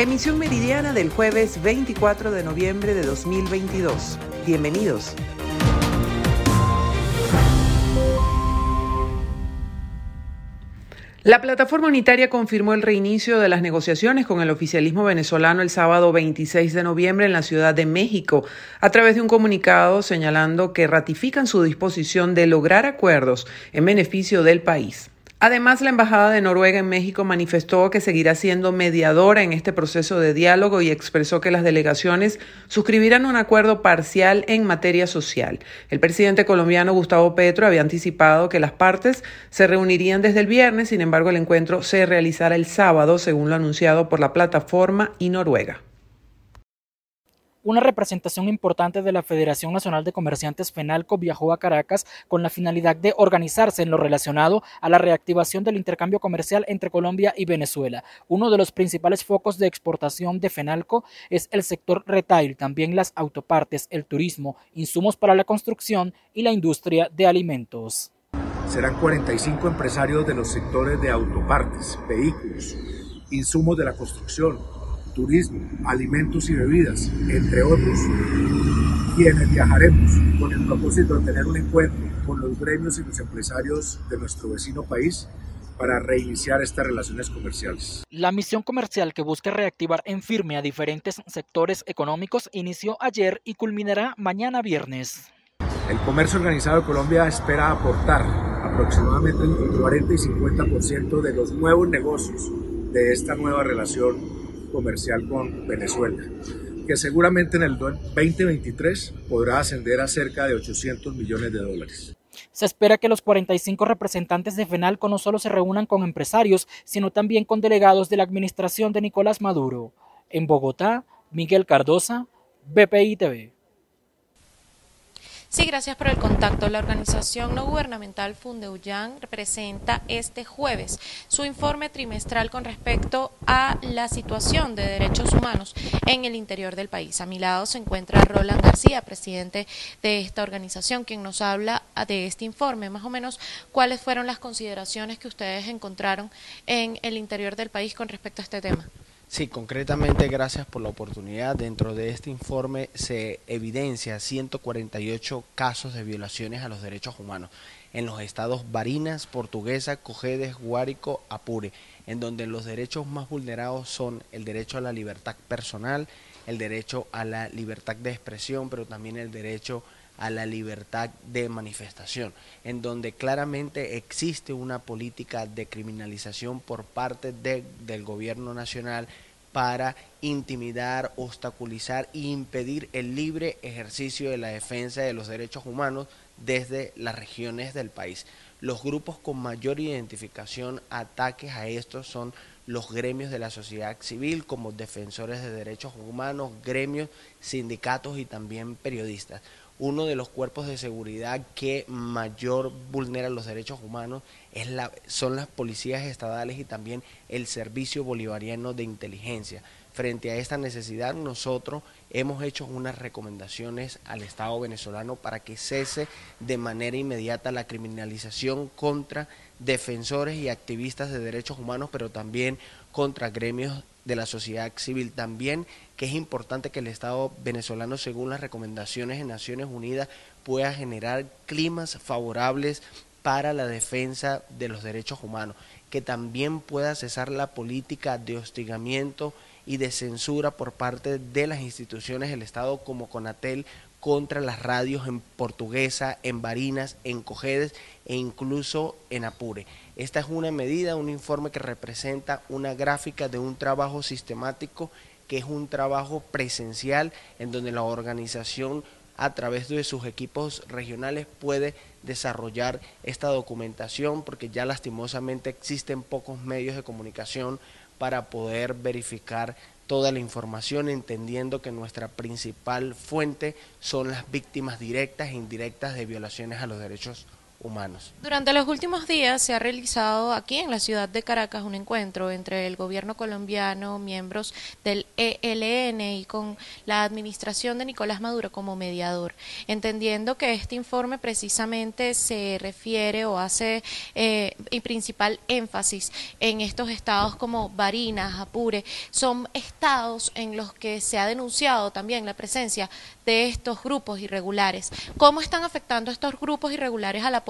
Emisión meridiana del jueves 24 de noviembre de 2022. Bienvenidos. La plataforma unitaria confirmó el reinicio de las negociaciones con el oficialismo venezolano el sábado 26 de noviembre en la Ciudad de México, a través de un comunicado señalando que ratifican su disposición de lograr acuerdos en beneficio del país. Además, la Embajada de Noruega en México manifestó que seguirá siendo mediadora en este proceso de diálogo y expresó que las delegaciones suscribirán un acuerdo parcial en materia social. El presidente colombiano Gustavo Petro había anticipado que las partes se reunirían desde el viernes, sin embargo el encuentro se realizará el sábado, según lo anunciado por la plataforma y Noruega. Una representación importante de la Federación Nacional de Comerciantes FENALCO viajó a Caracas con la finalidad de organizarse en lo relacionado a la reactivación del intercambio comercial entre Colombia y Venezuela. Uno de los principales focos de exportación de FENALCO es el sector retail, también las autopartes, el turismo, insumos para la construcción y la industria de alimentos. Serán 45 empresarios de los sectores de autopartes, vehículos, insumos de la construcción, turismo, alimentos y bebidas, entre otros, quienes viajaremos con el propósito de tener un encuentro con los gremios y los empresarios de nuestro vecino país para reiniciar estas relaciones comerciales. La misión comercial que busca reactivar en firme a diferentes sectores económicos inició ayer y culminará mañana viernes. El comercio organizado de Colombia espera aportar aproximadamente entre 40 y 50% de los nuevos negocios de esta nueva relación comercial con Venezuela, que seguramente en el 2023 podrá ascender a cerca de 800 millones de dólares. Se espera que los 45 representantes de FENALCO no solo se reúnan con empresarios, sino también con delegados de la administración de Nicolás Maduro. En Bogotá, Miguel Cardosa, BPI TV. Sí, gracias por el contacto. La organización no gubernamental Fundeuyan presenta este jueves su informe trimestral con respecto a la situación de derechos humanos en el interior del país. A mi lado se encuentra Roland García, presidente de esta organización, quien nos habla de este informe. Más o menos, ¿cuáles fueron las consideraciones que ustedes encontraron en el interior del país con respecto a este tema? Sí, concretamente gracias por la oportunidad. Dentro de este informe se evidencia 148 casos de violaciones a los derechos humanos en los estados Barinas, Portuguesa, Cojedes, Guárico, Apure, en donde los derechos más vulnerados son el derecho a la libertad personal, el derecho a la libertad de expresión, pero también el derecho a a la libertad de manifestación, en donde claramente existe una política de criminalización por parte del gobierno nacional para intimidar, obstaculizar e impedir el libre ejercicio de la defensa de los derechos humanos desde las regiones del país. Los grupos con mayor identificación, ataques a estos son los gremios de la sociedad civil como defensores de derechos humanos, gremios, sindicatos y también periodistas uno de los cuerpos de seguridad que mayor vulnera los derechos humanos es la, son las policías estatales y también el Servicio Bolivariano de Inteligencia. Frente a esta necesidad, nosotros hemos hecho unas recomendaciones al Estado venezolano para que cese de manera inmediata la criminalización contra defensores y activistas de derechos humanos, pero también contra gremios de la sociedad civil. También que es importante que el Estado venezolano, según las recomendaciones de Naciones Unidas, pueda generar climas favorables para la defensa de los derechos humanos, que también pueda cesar la política de hostigamiento y de censura por parte de las instituciones del Estado como Conatel contra las radios en portuguesa, en Barinas, en Cojedes e incluso en Apure. Esta es una medida, un informe que representa una gráfica de un trabajo sistemático que es un trabajo presencial en donde la organización a través de sus equipos regionales puede desarrollar esta documentación porque ya lastimosamente existen pocos medios de comunicación para poder verificar toda la información entendiendo que nuestra principal fuente son las víctimas directas e indirectas de violaciones a los derechos humanos. Durante los últimos días se ha realizado aquí en la ciudad de Caracas un encuentro entre el gobierno colombiano, miembros del ELN y con la administración de Nicolás Maduro como mediador, entendiendo que este informe precisamente se refiere o hace eh, principal énfasis en estos estados como Barinas, Apure, son estados en los que se ha denunciado también la presencia de estos grupos irregulares. ¿Cómo están afectando estos grupos irregulares a la población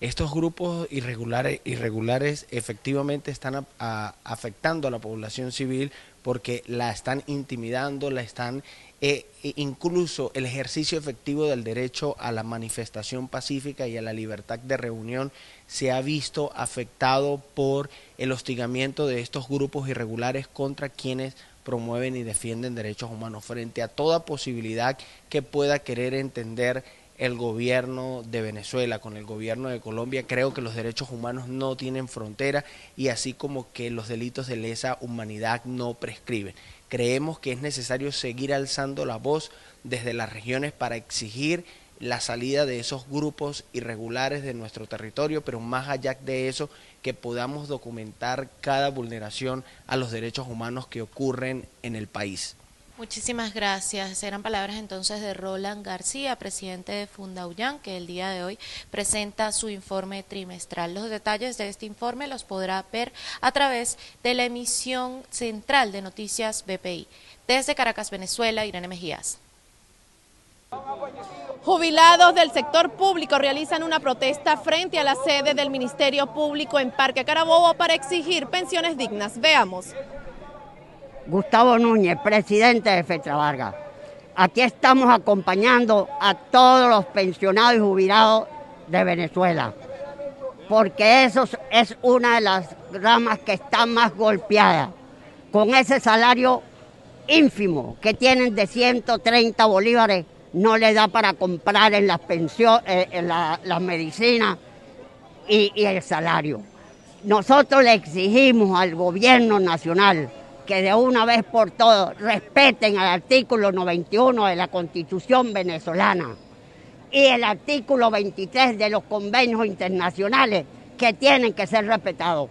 Estos grupos irregulares, irregulares efectivamente están afectando a la población civil porque la están intimidando, la están eh, e incluso el ejercicio efectivo del derecho a la manifestación pacífica y a la libertad de reunión se ha visto afectado por el hostigamiento de estos grupos irregulares contra quienes promueven y defienden derechos humanos frente a toda posibilidad que pueda querer entender el gobierno de Venezuela, con el gobierno de Colombia, creo que los derechos humanos no tienen frontera y así como que los delitos de lesa humanidad no prescriben. Creemos que es necesario seguir alzando la voz desde las regiones para exigir la salida de esos grupos irregulares de nuestro territorio, pero más allá de eso, que podamos documentar cada vulneración a los derechos humanos que ocurren en el país. Muchísimas gracias. Eran palabras entonces de Roland García, presidente de Fundauyan, que el día de hoy presenta su informe trimestral. Los detalles de este informe los podrá ver a través de la emisión central de Noticias BPI. Desde Caracas, Venezuela, Irene Mejías. Jubilados del sector público realizan una protesta frente a la sede del Ministerio Público en Parque Carabobo para exigir pensiones dignas. Veamos. Gustavo Núñez, presidente de Fetra Vargas. Aquí estamos acompañando a todos los pensionados y jubilados de Venezuela, porque eso es una de las ramas que están más golpeadas, con ese salario ínfimo que tienen de 130 bolívares, no le da para comprar en las pensiones, eh, las medicinas y, y el salario. Nosotros le exigimos al gobierno nacional que de una vez por todas respeten el artículo 91 de la Constitución venezolana y el artículo 23 de los convenios internacionales que tienen que ser respetados.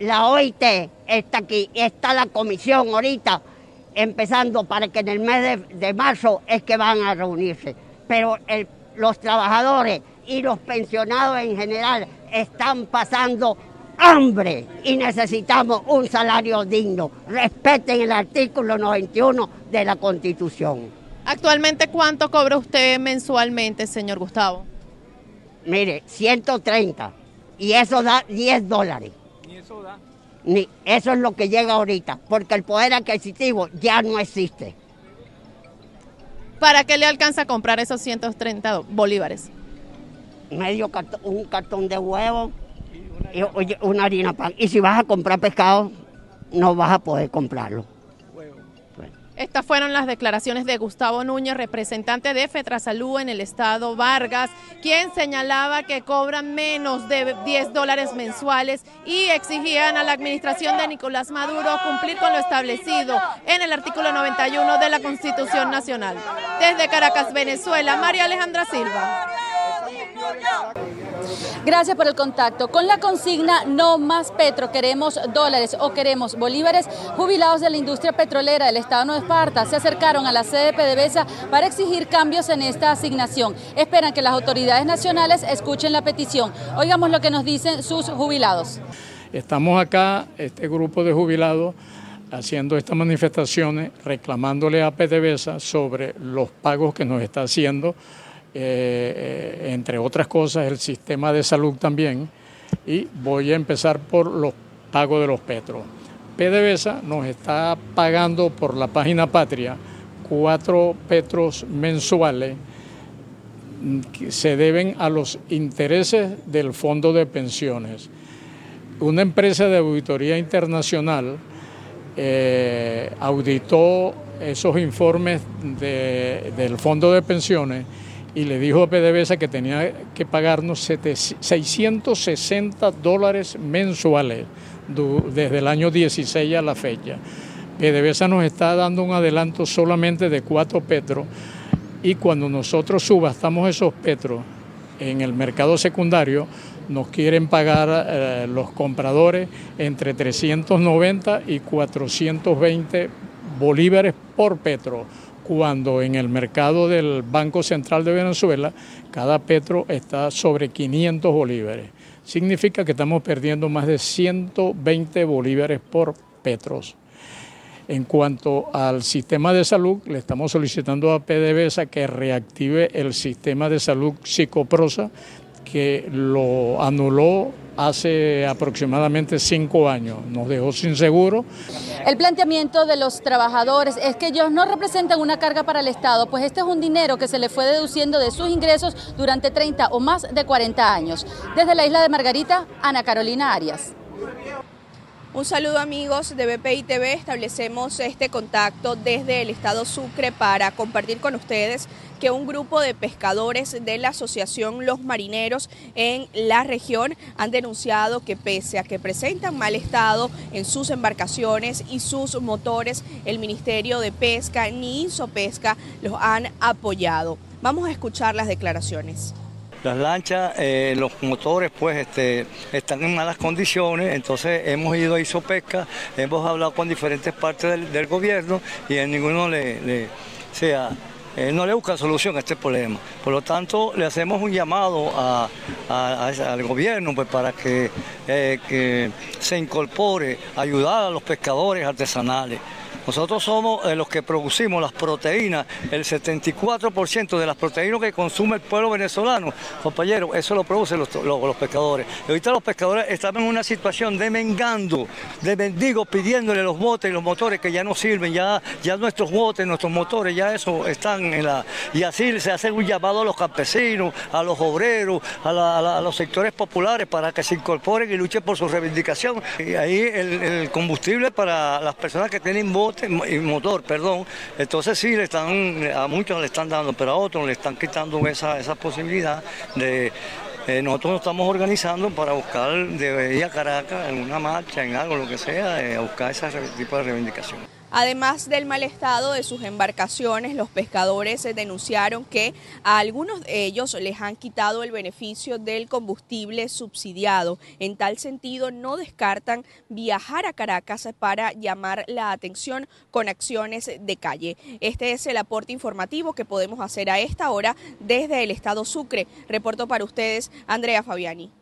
La OIT está aquí, está la comisión ahorita empezando para que en el mes de, marzo es que van a reunirse. Pero los trabajadores y los pensionados en general están pasando hambre y necesitamos un salario digno. Respeten el artículo 91 de la Constitución. Actualmente, ¿cuánto cobra usted mensualmente, señor Gustavo? Mire, 130 y eso da 10 dólares. ¿Ni eso da? Ni, eso es lo que llega ahorita, porque el poder adquisitivo ya no existe. ¿Para qué le alcanza a comprar esos 130 bolívares? Medio un cartón de huevo, una harina pan. Y si vas a comprar pescado, no vas a poder comprarlo. Estas fueron las declaraciones de Gustavo Núñez, representante de Fetrasalud en el estado Vargas, quien señalaba que cobran menos de 10 dólares mensuales y exigían a la administración de Nicolás Maduro cumplir con lo establecido en el artículo 91 de la Constitución Nacional. Desde Caracas, Venezuela, María Alejandra Silva. Gracias por el contacto. Con la consigna No más petro, queremos dólares o queremos bolívares, jubilados de la industria petrolera del Estado de Esparta se acercaron a la sede de PDVSA para exigir cambios en esta asignación. Esperan que las autoridades nacionales escuchen la petición. Oigamos lo que nos dicen sus jubilados. Estamos acá, este grupo de jubilados, haciendo estas manifestaciones, reclamándole a PDVSA sobre los pagos que nos está haciendo eh, entre otras cosas el sistema de salud también, y voy a empezar por los pagos de los petros. PDVSA nos está pagando por la página Patria cuatro petros mensuales que se deben a los intereses del fondo de pensiones. Una empresa de auditoría internacional eh, auditó esos informes del fondo de pensiones y le dijo a PDVSA que tenía que pagarnos 660 dólares mensuales desde el año 16 a la fecha. PDVSA nos está dando un adelanto solamente de 4 petros y cuando nosotros subastamos esos petros en el mercado secundario nos quieren pagar eh, los compradores entre 390 y 420 bolívares por petro, cuando en el mercado del Banco Central de Venezuela cada petro está sobre 500 bolívares. Significa que estamos perdiendo más de 120 bolívares por petros. En cuanto al sistema de salud, le estamos solicitando a PDVSA que reactive el sistema de salud psicoprosa que lo anuló hace aproximadamente cinco años, nos dejó sin seguro. El planteamiento de los trabajadores es que ellos no representan una carga para el Estado, pues este es un dinero que se le fue deduciendo de sus ingresos durante 30 o más de 40 años. Desde la isla de Margarita, Ana Carolina Arias. Un saludo amigos de BPI TV, establecemos este contacto desde el estado Sucre para compartir con ustedes que un grupo de pescadores de la Asociación Los Marineros en la región han denunciado que pese a que presentan mal estado en sus embarcaciones y sus motores, el Ministerio de Pesca ni Pesca los han apoyado. Vamos a escuchar las declaraciones. Las lanchas, eh, los motores pues este, están en malas condiciones, entonces hemos ido a Isopesca, hemos hablado con diferentes partes del, gobierno y en ninguno le, sea, eh, no le busca solución a este problema. Por lo tanto, le hacemos un llamado al gobierno pues, para que, eh, que se incorpore, ayudar a los pescadores artesanales. Nosotros somos eh, los que producimos las proteínas, el 74% de las proteínas que consume el pueblo venezolano, compañeros, eso lo producen los, pescadores. Y ahorita los pescadores están en una situación de mengando, de mendigos pidiéndole los botes y los motores que ya no sirven, ya, ya nuestros botes, nuestros motores, ya eso están en la... Y así se hace un llamado a los campesinos, a los obreros, a, los sectores populares para que se incorporen y luchen por su reivindicación. Y ahí el combustible para las personas que tienen botes y motor, perdón. Entonces sí, le están, a muchos le están dando, pero a otros le están quitando esa, esa posibilidad de eh, nosotros nos estamos organizando para buscar de ir a Caracas en una marcha, en algo, lo que sea, eh, a buscar ese tipo de reivindicación. Además del mal estado de sus embarcaciones, los pescadores denunciaron que a algunos de ellos les han quitado el beneficio del combustible subsidiado. En tal sentido, no descartan viajar a Caracas para llamar la atención con acciones de calle. Este es el aporte informativo que podemos hacer a esta hora desde el estado Sucre. Reporto para ustedes, Andrea Fabiani.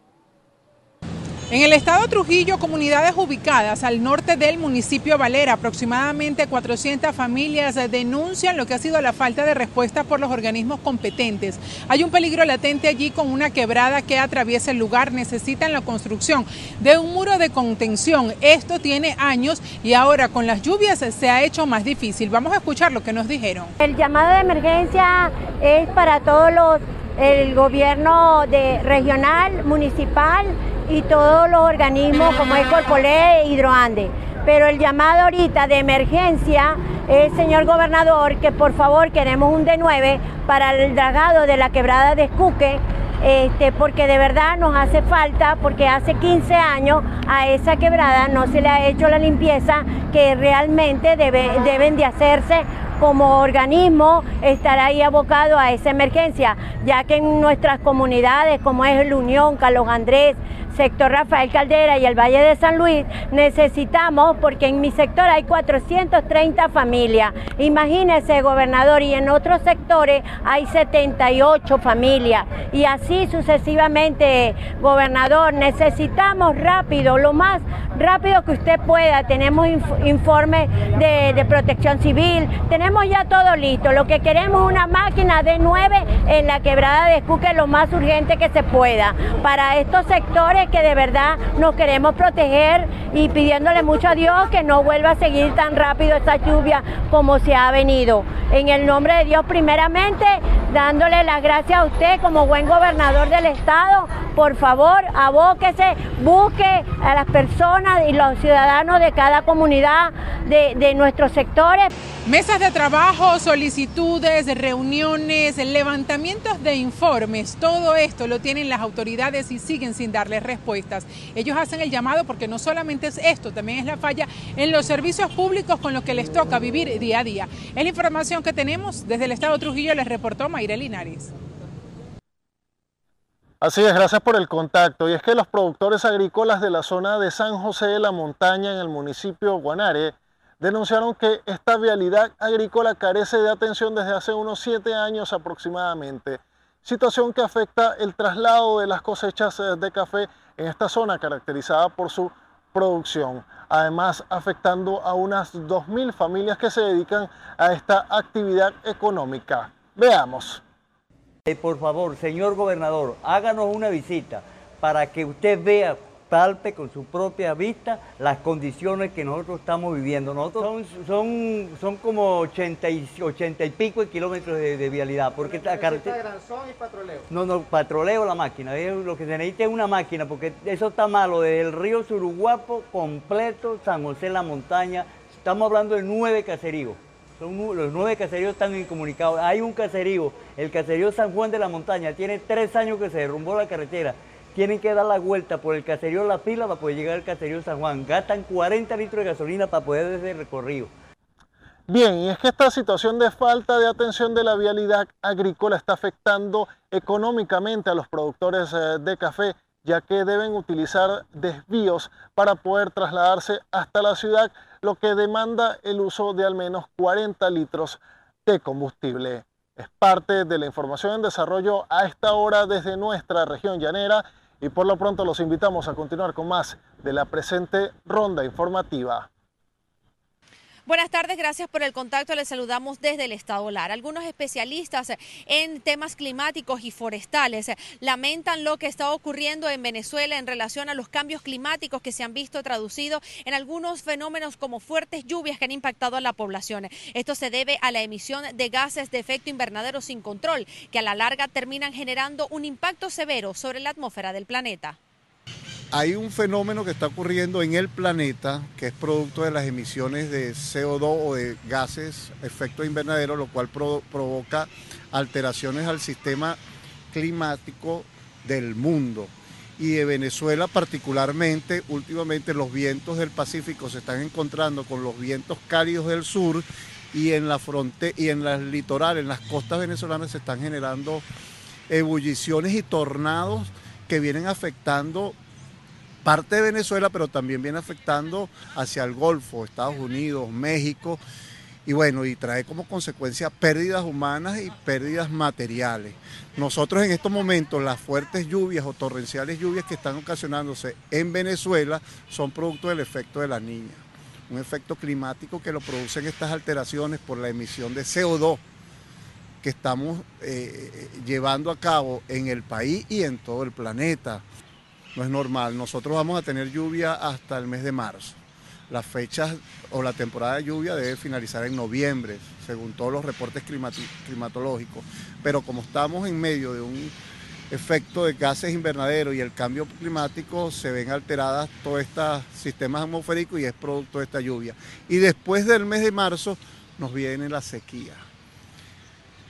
En el estado Trujillo, comunidades ubicadas al norte del municipio Valera, aproximadamente 400 familias denuncian lo que ha sido la falta de respuesta por los organismos competentes. Hay un peligro latente allí con una quebrada que atraviesa el lugar. Necesitan la construcción de un muro de contención. Esto tiene años y ahora con las lluvias se ha hecho más difícil. Vamos a escuchar lo que nos dijeron. El llamado de emergencia es para todos los el gobierno de regional, municipal y todos los organismos como Ecolpolé e Hidroande. Pero el llamado ahorita de emergencia es, señor gobernador, que por favor queremos un D9 para el dragado de la quebrada de Escuque, este, porque de verdad nos hace falta, porque hace 15 años a esa quebrada no se le ha hecho la limpieza que realmente deben de hacerse como organismo estar ahí abocado a esa emergencia, ya que en nuestras comunidades como es el Unión, Carlos Andrés, sector Rafael Caldera y el Valle de San Luis, necesitamos, porque en mi sector hay 430 familias, imagínese gobernador, y en otros sectores hay 78 familias, y así sucesivamente, gobernador, necesitamos rápido, lo más rápido que usted pueda, tenemos informe de, de protección civil, tenemos ya todo listo, lo que queremos es una máquina de 9 en la quebrada de Escuque lo más urgente que se pueda, para estos sectores que de verdad nos queremos proteger y pidiéndole mucho a Dios que no vuelva a seguir tan rápido esta lluvia como se ha venido. En el nombre de Dios, primeramente, dándole las gracias a usted como buen gobernador del Estado. Por favor, abóquese, busque a las personas y los ciudadanos de cada comunidad de, de nuestros sectores. Mesas de trabajo, solicitudes, reuniones, levantamientos de informes, todo esto lo tienen las autoridades y siguen sin darles respuestas. Ellos hacen el llamado porque no solamente es esto, también es la falla en los servicios públicos con los que les toca vivir día a día. Es la información que tenemos desde el Estado Trujillo, les reportó Mayra Linares. Así es, gracias por el contacto. Y es que los productores agrícolas de la zona de San José de la Montaña en el municipio Guanare denunciaron que esta vialidad agrícola carece de atención desde hace unos siete años aproximadamente, situación que afecta el traslado de las cosechas eh, de café en esta zona caracterizada por su producción, además afectando a unas 2.000 familias que se dedican a esta actividad económica. Veamos. Eh, por favor, señor gobernador, háganos una visita para que usted vea, palpe con su propia vista las condiciones que nosotros estamos viviendo. Nosotros son, son, como 80 y, 80 y pico de kilómetros de, vialidad. Porque la carretera... y patroleo? No, no, patroleo la máquina. Lo que se necesita es una máquina, porque eso está malo. Desde el río Suruguapo completo, San José la Montaña, estamos hablando de nueve caseríos los nueve caseríos están incomunicados. Hay un caserío, el caserío San Juan de la Montaña, tiene tres años que se derrumbó la carretera. Tienen que dar la vuelta por el caserío La Pila para poder llegar al caserío San Juan. Gastan 40 litros de gasolina para poder hacer el recorrido. Bien, y es que esta situación de falta de atención de la vialidad agrícola está afectando económicamente a los productores eh, de café ya que deben utilizar desvíos para poder trasladarse hasta la ciudad, lo que demanda el uso de al menos 40 litros de combustible. Es parte de la información en desarrollo a esta hora desde nuestra región llanera y por lo pronto los invitamos a continuar con más de la presente ronda informativa. Buenas tardes, gracias por el contacto. Les saludamos desde el Estado Lara. Algunos especialistas en temas climáticos y forestales lamentan lo que está ocurriendo en Venezuela en relación a los cambios climáticos que se han visto traducidos en algunos fenómenos como fuertes lluvias que han impactado a la población. Esto se debe a la emisión de gases de efecto invernadero sin control, que a la larga terminan generando un impacto severo sobre la atmósfera del planeta hay un fenómeno que está ocurriendo en el planeta que es producto de las emisiones de CO2 o de gases efecto invernadero, lo cual provoca alteraciones al sistema climático del mundo. Y de Venezuela particularmente, últimamente los vientos del Pacífico se están encontrando con los vientos cálidos del sur y en la frontera y en las litorales, en las costas venezolanas se están generando ebulliciones y tornados que vienen afectando parte de Venezuela, pero también viene afectando hacia el Golfo, Estados Unidos, México, y bueno, y trae como consecuencia pérdidas humanas y pérdidas materiales. Nosotros en estos momentos las fuertes lluvias o torrenciales lluvias que están ocasionándose en Venezuela son producto del efecto de la niña, un efecto climático que lo producen estas alteraciones por la emisión de CO2 que estamos eh, llevando a cabo en el país y en todo el planeta no es normal. Nosotros vamos a tener lluvia hasta el mes de marzo. Las fechas o la temporada de lluvia debe finalizar en noviembre, según todos los reportes climatológicos. Pero como estamos en medio de un efecto de gases invernaderos y el cambio climático, se ven alteradas todos estos sistemas atmosféricos y es producto de esta lluvia. Y después del mes de marzo nos viene la sequía.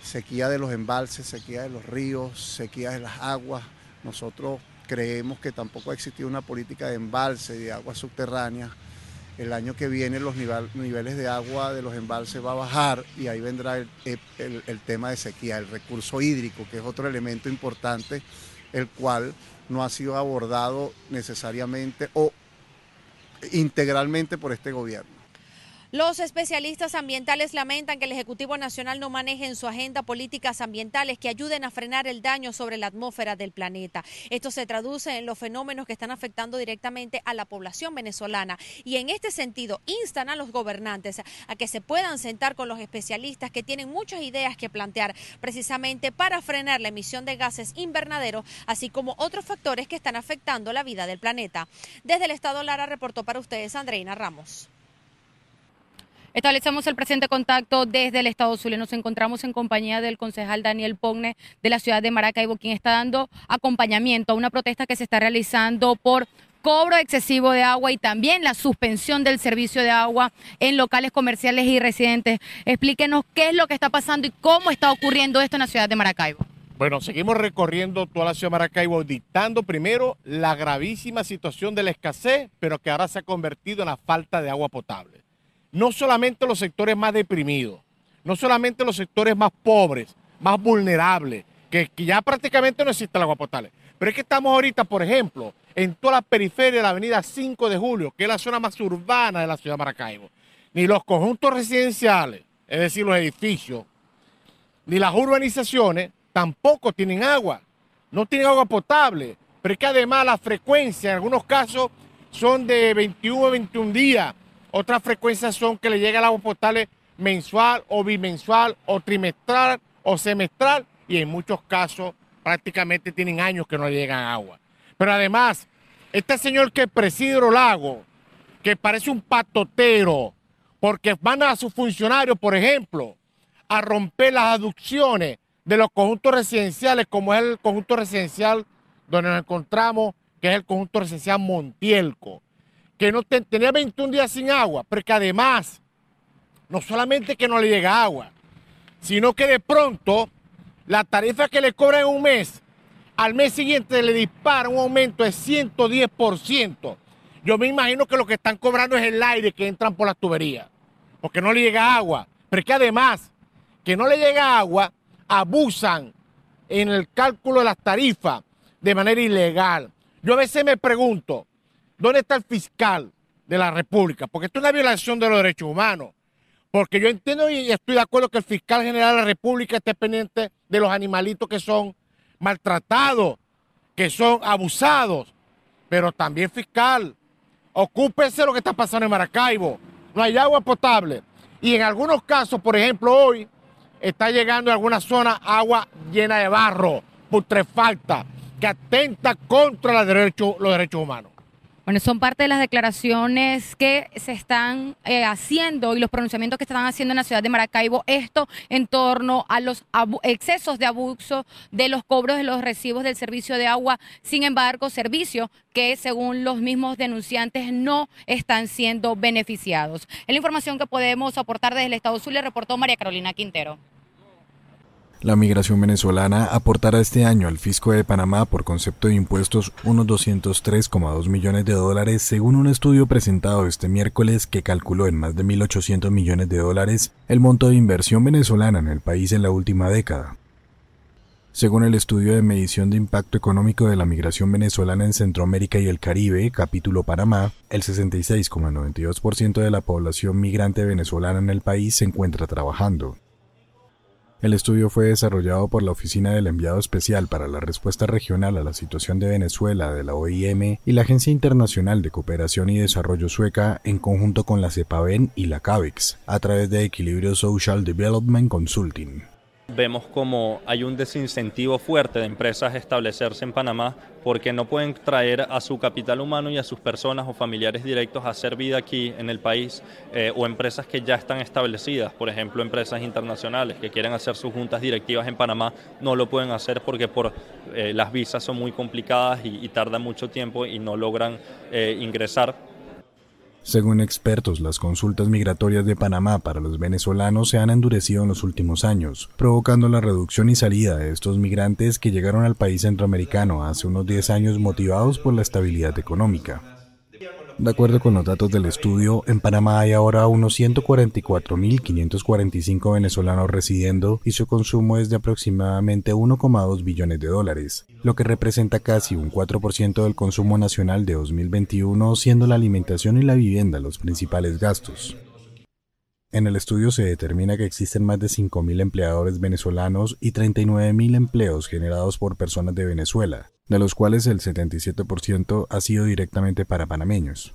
Sequía de los embalses, sequía de los ríos, sequía de las aguas. Nosotros Creemos que tampoco ha existido una política de embalse de aguas subterráneas. El año que viene los niveles de agua de los embalses va a bajar y ahí vendrá el, tema de sequía, el recurso hídrico, que es otro elemento importante, el cual no ha sido abordado necesariamente o integralmente por este gobierno. Los especialistas ambientales lamentan que el Ejecutivo Nacional no maneje en su agenda políticas ambientales que ayuden a frenar el daño sobre la atmósfera del planeta. Esto se traduce en los fenómenos que están afectando directamente a la población venezolana y en este sentido instan a los gobernantes a que se puedan sentar con los especialistas que tienen muchas ideas que plantear precisamente para frenar la emisión de gases invernaderos, así como otros factores que están afectando la vida del planeta. Desde el Estado Lara reportó para ustedes Andreina Ramos. Establecemos el presente contacto desde el Estado Zulia. Nos encontramos en compañía del concejal Daniel Pogne de la ciudad de Maracaibo, quien está dando acompañamiento a una protesta que se está realizando por cobro excesivo de agua y también la suspensión del servicio de agua en locales comerciales y residentes. Explíquenos qué es lo que está pasando y cómo está ocurriendo esto en la ciudad de Maracaibo. Bueno, seguimos recorriendo toda la ciudad de Maracaibo, dictando primero la gravísima situación de la escasez, pero que ahora se ha convertido en la falta de agua potable no solamente los sectores más deprimidos, no solamente los sectores más pobres, más vulnerables, que, ya prácticamente no existe el agua potable, Pero es que estamos ahorita, por ejemplo, en toda la periferia de la avenida 5 de Julio, que es la zona más urbana de la ciudad de Maracaibo. Ni los conjuntos residenciales, es decir, los edificios, ni las urbanizaciones tampoco tienen agua. No tienen agua potable. Pero es que además la frecuencia en algunos casos son de 21 a 21 días. Otras frecuencias son que le llega el agua potable mensual o bimensual o trimestral o semestral y en muchos casos prácticamente tienen años que no le llegan agua. Pero además, este señor que preside lago, que parece un patotero, porque van a sus funcionarios, por ejemplo, a romper las aducciones de los conjuntos residenciales, como es el conjunto residencial donde nos encontramos, que es el conjunto residencial Montielco, que no tenía 21 días sin agua, pero que además, no solamente que no le llega agua, sino que de pronto la tarifa que le cobran en un mes, al mes siguiente le dispara un aumento de 110%. Yo me imagino que lo que están cobrando es el aire que entran por las tuberías, porque no le llega agua. Pero que además, que no le llega agua, abusan en el cálculo de las tarifas de manera ilegal. Yo a veces me pregunto, ¿dónde está el fiscal de la República? Porque esto es una violación de los derechos humanos. Porque yo entiendo y estoy de acuerdo que el fiscal general de la República esté pendiente de los animalitos que son maltratados, que son abusados. Pero también fiscal, ocúpese de lo que está pasando en Maracaibo. No hay agua potable. Y en algunos casos, por ejemplo, hoy está llegando en alguna zona agua llena de barro, putrefacta, que atenta contra los derechos humanos. Bueno, son parte de las declaraciones que se están eh, haciendo y los pronunciamientos que se están haciendo en la ciudad de Maracaibo, esto en torno a los excesos de abuso de los cobros de los recibos del servicio de agua. Sin embargo, servicio que según los mismos denunciantes no están siendo beneficiados. Es la información que podemos aportar desde el Estado Zulia, reportó María Carolina Quintero. La migración venezolana aportará este año al fisco de Panamá por concepto de impuestos unos 203,2 millones de dólares, según un estudio presentado este miércoles que calculó en más de 1.800 millones de dólares el monto de inversión venezolana en el país en la última década. Según el estudio de medición de impacto económico de la migración venezolana en Centroamérica y el Caribe, capítulo Panamá, el 66,92% de la población migrante venezolana en el país se encuentra trabajando. El estudio fue desarrollado por la Oficina del Enviado Especial para la Respuesta Regional a la Situación de Venezuela de la OIM y la Agencia Internacional de Cooperación y Desarrollo Sueca en conjunto con la CEPAVEN y la CAVEX a través de Equilibrio Social Development Consulting. Vemos como hay un desincentivo fuerte de empresas establecerse en Panamá porque no pueden traer a su capital humano y a sus personas o familiares directos a hacer vida aquí en el país eh, o empresas que ya están establecidas, por ejemplo empresas internacionales que quieren hacer sus juntas directivas en Panamá, no lo pueden hacer porque por eh, las visas son muy complicadas y, tardan mucho tiempo y no logran eh, ingresar según expertos, las consultas migratorias de Panamá para los venezolanos se han endurecido en los últimos años, provocando la reducción y salida de estos migrantes que llegaron al país centroamericano hace unos 10 años motivados por la estabilidad económica. De acuerdo con los datos del estudio, en Panamá hay ahora unos 144.545 venezolanos residiendo y su consumo es de aproximadamente 1,2 billones de dólares, lo que representa casi un 4% del consumo nacional de 2021, siendo la alimentación y la vivienda los principales gastos. En el estudio se determina que existen más de 5.000 empleadores venezolanos y 39.000 empleos generados por personas de Venezuela, de los cuales el 77% ha sido directamente para panameños.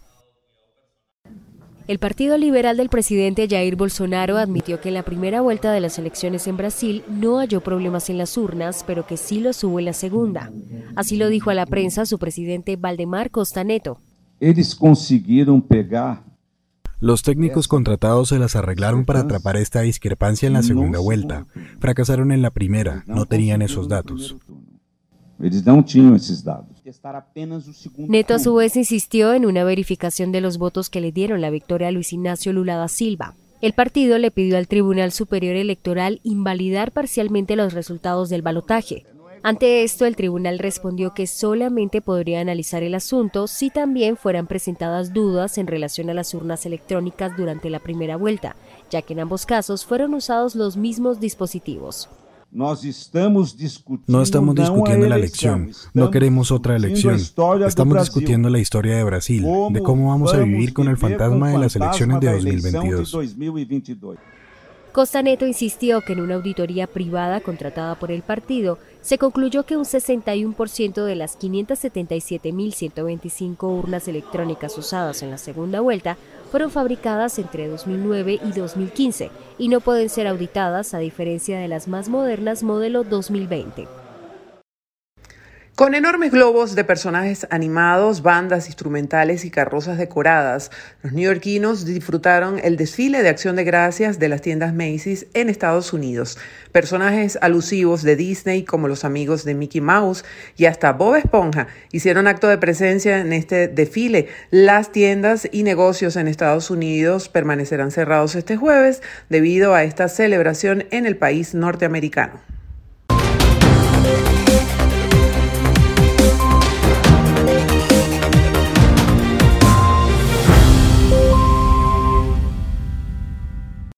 El Partido Liberal del presidente Jair Bolsonaro admitió que en la primera vuelta de las elecciones en Brasil no halló problemas en las urnas, pero que sí los hubo en la segunda. Así lo dijo a la prensa su presidente Valdemar Costaneto. Ellos consiguieron pegar los técnicos contratados se las arreglaron para atrapar esta discrepancia en la segunda vuelta. Fracasaron en la primera, no tenían esos datos. Neto a su vez insistió en una verificación de los votos que le dieron la victoria a Luis Ignacio Lula da Silva. El partido le pidió al Tribunal Superior Electoral invalidar parcialmente los resultados del balotaje. Ante esto, el tribunal respondió que solamente podría analizar el asunto si también fueran presentadas dudas en relación a las urnas electrónicas durante la primera vuelta, ya que en ambos casos fueron usados los mismos dispositivos. No estamos discutiendo la elección, no queremos otra elección. Estamos discutiendo la historia de Brasil, de cómo vamos a vivir con el fantasma de las elecciones de 2022. Costa Neto insistió que en una auditoría privada contratada por el partido se concluyó que un 61% de las 577.125 urnas electrónicas usadas en la segunda vuelta fueron fabricadas entre 2009 y 2015 y no pueden ser auditadas a diferencia de las más modernas modelo 2020. Con enormes globos de personajes animados, bandas instrumentales y carrozas decoradas, los neoyorquinos disfrutaron el desfile de acción de gracias de las tiendas Macy's en Estados Unidos. Personajes alusivos de Disney como los amigos de Mickey Mouse y hasta Bob Esponja hicieron acto de presencia en este desfile. Las tiendas y negocios en Estados Unidos permanecerán cerrados este jueves debido a esta celebración en el país norteamericano.